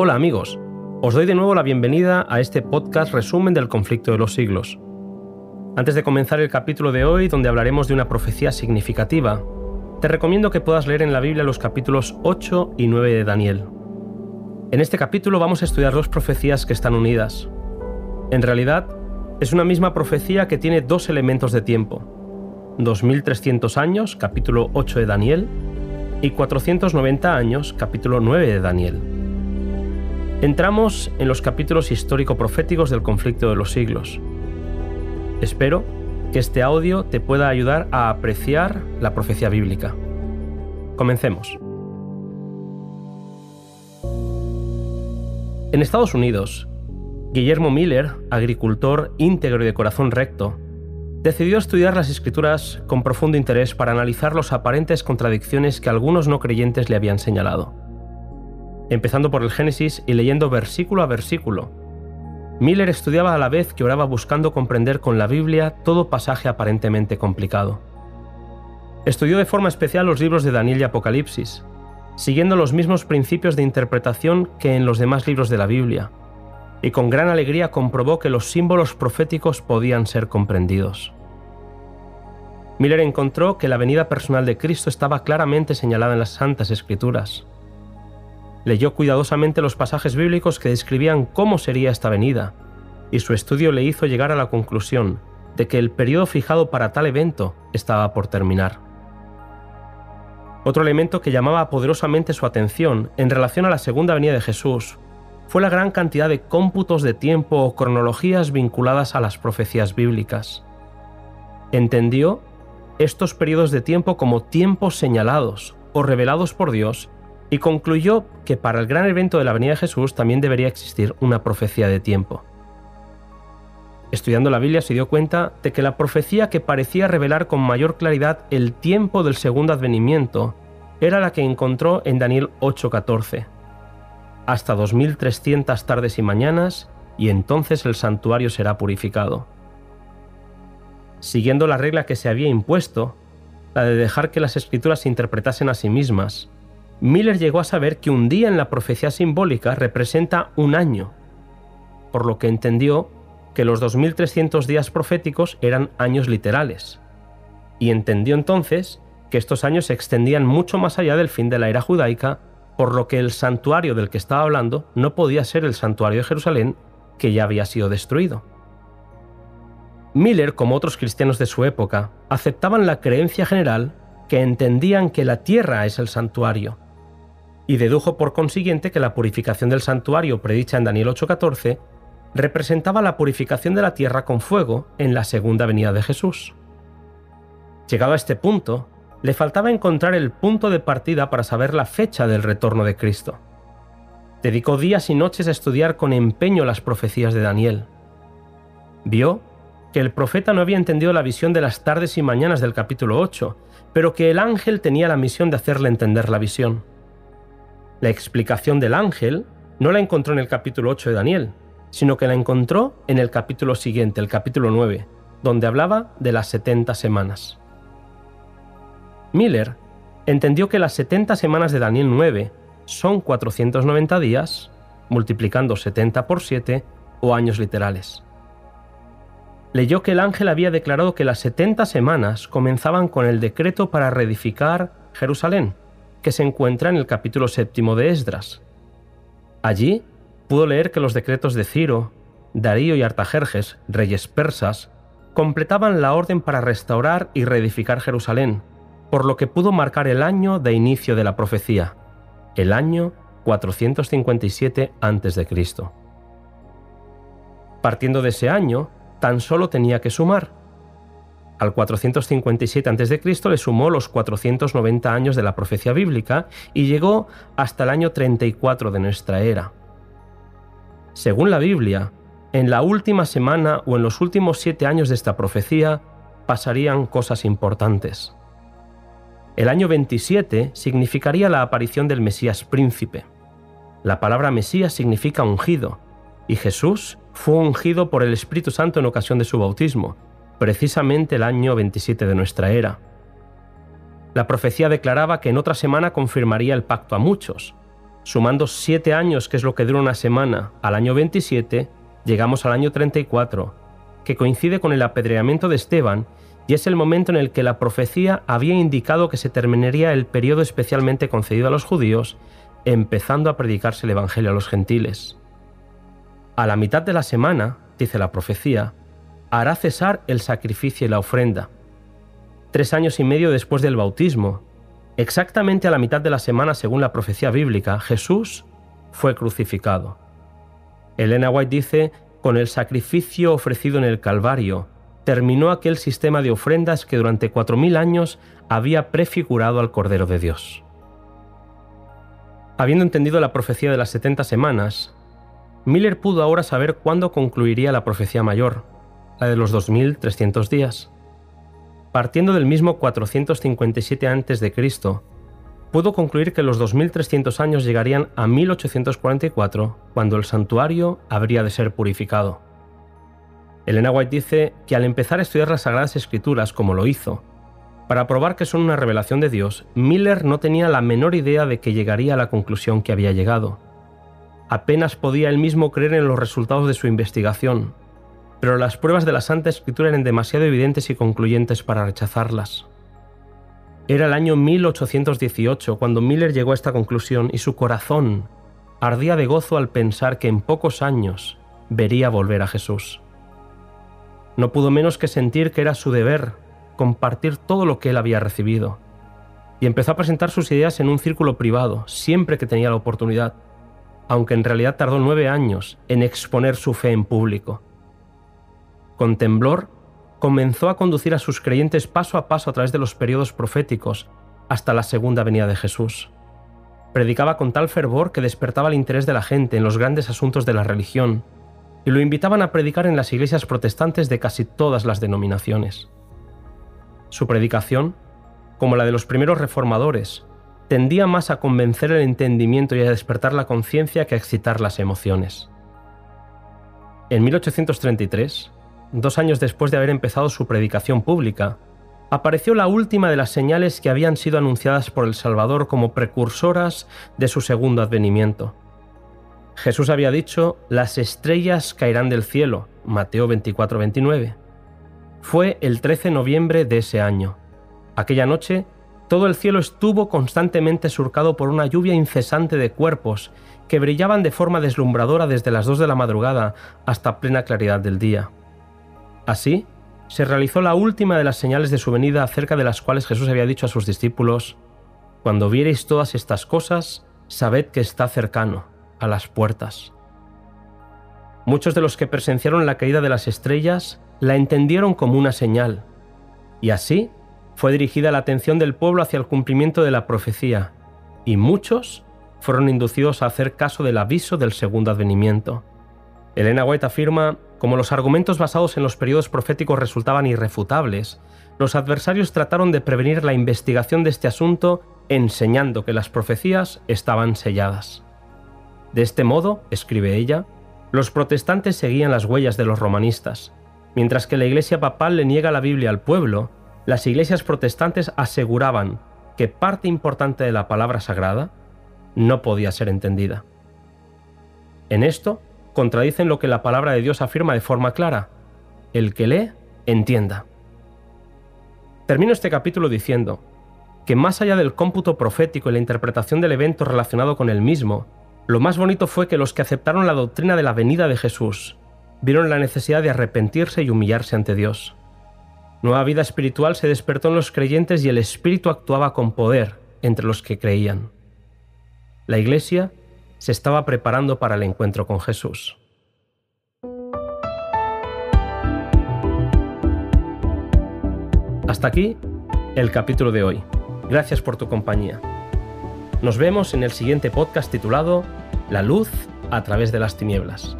Hola amigos, os doy de nuevo la bienvenida a este podcast resumen del conflicto de los siglos. Antes de comenzar el capítulo de hoy, donde hablaremos de una profecía significativa, te recomiendo que puedas leer en la Biblia los capítulos 8 y 9 de Daniel. En este capítulo vamos a estudiar dos profecías que están unidas. En realidad, es una misma profecía que tiene dos elementos de tiempo. 2300 años, capítulo 8 de Daniel, y 490 años, capítulo 9 de Daniel. Entramos en los capítulos histórico-proféticos del conflicto de los siglos. Espero que este audio te pueda ayudar a apreciar la profecía bíblica. Comencemos. En Estados Unidos, Guillermo Miller, agricultor íntegro y de corazón recto, decidió estudiar las escrituras con profundo interés para analizar las aparentes contradicciones que algunos no creyentes le habían señalado empezando por el Génesis y leyendo versículo a versículo. Miller estudiaba a la vez que oraba buscando comprender con la Biblia todo pasaje aparentemente complicado. Estudió de forma especial los libros de Daniel y Apocalipsis, siguiendo los mismos principios de interpretación que en los demás libros de la Biblia, y con gran alegría comprobó que los símbolos proféticos podían ser comprendidos. Miller encontró que la venida personal de Cristo estaba claramente señalada en las Santas Escrituras, Leyó cuidadosamente los pasajes bíblicos que describían cómo sería esta venida, y su estudio le hizo llegar a la conclusión de que el periodo fijado para tal evento estaba por terminar. Otro elemento que llamaba poderosamente su atención en relación a la segunda venida de Jesús fue la gran cantidad de cómputos de tiempo o cronologías vinculadas a las profecías bíblicas. Entendió estos periodos de tiempo como tiempos señalados o revelados por Dios y concluyó que para el gran evento de la venida de Jesús también debería existir una profecía de tiempo. Estudiando la Biblia se dio cuenta de que la profecía que parecía revelar con mayor claridad el tiempo del segundo advenimiento era la que encontró en Daniel 8:14. Hasta 2300 tardes y mañanas, y entonces el santuario será purificado. Siguiendo la regla que se había impuesto, la de dejar que las escrituras se interpretasen a sí mismas, Miller llegó a saber que un día en la profecía simbólica representa un año, por lo que entendió que los 2300 días proféticos eran años literales, y entendió entonces que estos años se extendían mucho más allá del fin de la era judaica, por lo que el santuario del que estaba hablando no podía ser el santuario de Jerusalén, que ya había sido destruido. Miller, como otros cristianos de su época, aceptaban la creencia general que entendían que la tierra es el santuario, y dedujo por consiguiente que la purificación del santuario predicha en Daniel 8:14 representaba la purificación de la tierra con fuego en la segunda venida de Jesús. Llegado a este punto, le faltaba encontrar el punto de partida para saber la fecha del retorno de Cristo. Dedicó días y noches a estudiar con empeño las profecías de Daniel. Vio que el profeta no había entendido la visión de las tardes y mañanas del capítulo 8, pero que el ángel tenía la misión de hacerle entender la visión. La explicación del ángel no la encontró en el capítulo 8 de Daniel, sino que la encontró en el capítulo siguiente, el capítulo 9, donde hablaba de las 70 semanas. Miller entendió que las 70 semanas de Daniel 9 son 490 días, multiplicando 70 por 7 o años literales. Leyó que el ángel había declarado que las 70 semanas comenzaban con el decreto para reedificar Jerusalén, que se encuentra en el capítulo séptimo de Esdras. Allí pudo leer que los decretos de Ciro, Darío y Artajerjes, reyes persas, completaban la orden para restaurar y reedificar Jerusalén, por lo que pudo marcar el año de inicio de la profecía, el año 457 a.C. Partiendo de ese año, tan solo tenía que sumar al 457 a.C. le sumó los 490 años de la profecía bíblica y llegó hasta el año 34 de nuestra era. Según la Biblia, en la última semana o en los últimos siete años de esta profecía pasarían cosas importantes. El año 27 significaría la aparición del Mesías príncipe. La palabra Mesías significa ungido, y Jesús fue ungido por el Espíritu Santo en ocasión de su bautismo, precisamente el año 27 de nuestra era. La profecía declaraba que en otra semana confirmaría el pacto a muchos. Sumando siete años, que es lo que dura una semana, al año 27, llegamos al año 34, que coincide con el apedreamiento de Esteban y es el momento en el que la profecía había indicado que se terminaría el periodo especialmente concedido a los judíos, empezando a predicarse el Evangelio a los gentiles. A la mitad de la semana, dice la profecía, hará cesar el sacrificio y la ofrenda. Tres años y medio después del bautismo, exactamente a la mitad de la semana según la profecía bíblica, Jesús fue crucificado. Elena White dice, con el sacrificio ofrecido en el Calvario, terminó aquel sistema de ofrendas que durante cuatro mil años había prefigurado al Cordero de Dios. Habiendo entendido la profecía de las 70 semanas, Miller pudo ahora saber cuándo concluiría la profecía mayor, la de los 2300 días. Partiendo del mismo 457 a.C., pudo concluir que los 2300 años llegarían a 1844, cuando el santuario habría de ser purificado. Elena White dice que al empezar a estudiar las Sagradas Escrituras como lo hizo, para probar que son una revelación de Dios, Miller no tenía la menor idea de que llegaría a la conclusión que había llegado. Apenas podía él mismo creer en los resultados de su investigación, pero las pruebas de la Santa Escritura eran demasiado evidentes y concluyentes para rechazarlas. Era el año 1818 cuando Miller llegó a esta conclusión y su corazón ardía de gozo al pensar que en pocos años vería volver a Jesús. No pudo menos que sentir que era su deber compartir todo lo que él había recibido. Y empezó a presentar sus ideas en un círculo privado, siempre que tenía la oportunidad, aunque en realidad tardó nueve años en exponer su fe en público. Con temblor, comenzó a conducir a sus creyentes paso a paso a través de los periodos proféticos hasta la segunda venida de Jesús. Predicaba con tal fervor que despertaba el interés de la gente en los grandes asuntos de la religión, y lo invitaban a predicar en las iglesias protestantes de casi todas las denominaciones. Su predicación, como la de los primeros reformadores, tendía más a convencer el entendimiento y a despertar la conciencia que a excitar las emociones. En 1833, dos años después de haber empezado su predicación pública, apareció la última de las señales que habían sido anunciadas por el Salvador como precursoras de su segundo advenimiento. Jesús había dicho, las estrellas caerán del cielo, Mateo 24-29. Fue el 13 de noviembre de ese año. Aquella noche, todo el cielo estuvo constantemente surcado por una lluvia incesante de cuerpos que brillaban de forma deslumbradora desde las 2 de la madrugada hasta plena claridad del día. Así, se realizó la última de las señales de su venida acerca de las cuales Jesús había dicho a sus discípulos, Cuando viereis todas estas cosas, sabed que está cercano a las puertas. Muchos de los que presenciaron la caída de las estrellas la entendieron como una señal, y así fue dirigida la atención del pueblo hacia el cumplimiento de la profecía, y muchos fueron inducidos a hacer caso del aviso del segundo advenimiento. Elena White afirma, como los argumentos basados en los periodos proféticos resultaban irrefutables, los adversarios trataron de prevenir la investigación de este asunto enseñando que las profecías estaban selladas. De este modo, escribe ella, los protestantes seguían las huellas de los romanistas. Mientras que la Iglesia papal le niega la Biblia al pueblo, las iglesias protestantes aseguraban que parte importante de la palabra sagrada no podía ser entendida. En esto, contradicen lo que la palabra de Dios afirma de forma clara. El que lee, entienda. Termino este capítulo diciendo que más allá del cómputo profético y la interpretación del evento relacionado con el mismo, lo más bonito fue que los que aceptaron la doctrina de la venida de Jesús vieron la necesidad de arrepentirse y humillarse ante Dios. Nueva vida espiritual se despertó en los creyentes y el Espíritu actuaba con poder entre los que creían. La Iglesia se estaba preparando para el encuentro con Jesús. Hasta aquí el capítulo de hoy. Gracias por tu compañía. Nos vemos en el siguiente podcast titulado La luz a través de las tinieblas.